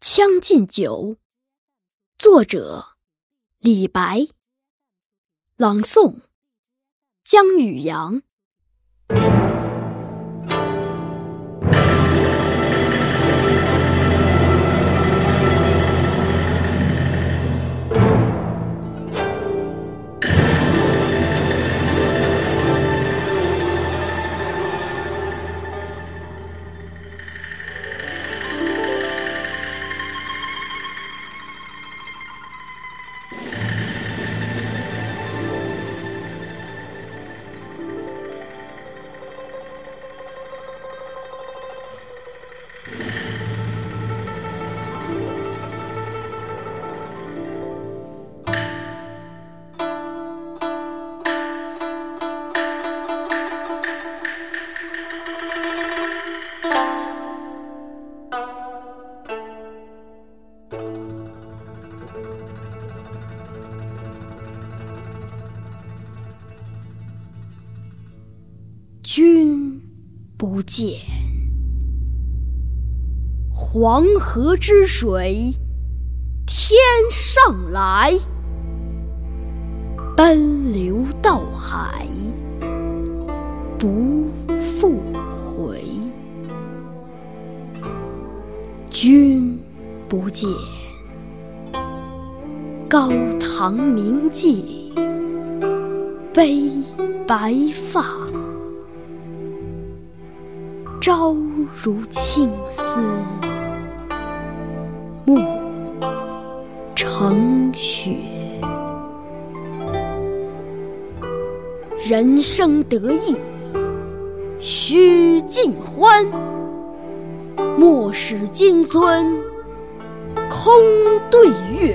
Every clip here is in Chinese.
《将进酒》作者李白，朗诵江宇阳。君不见，黄河之水天上来，奔流到海不复回。君不见，高堂明镜悲白发。朝如青丝，暮成雪。人生得意须尽欢，莫使金樽空对月。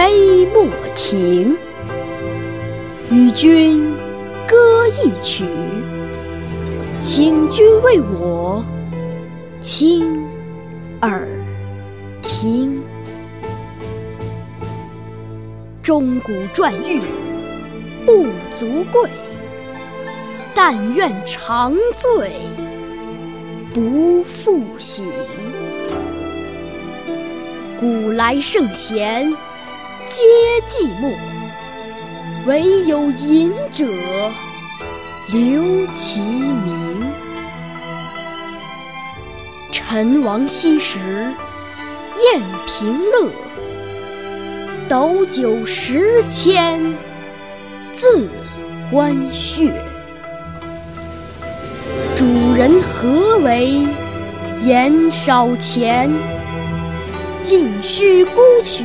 杯莫停。与君歌一曲。请君为我倾耳听。钟鼓馔玉不足贵，但愿长醉不复醒。古来圣贤皆寂寞，惟有饮者留其名。陈王昔时宴平乐，斗酒十千恣欢谑。主人何为言少钱？径须沽取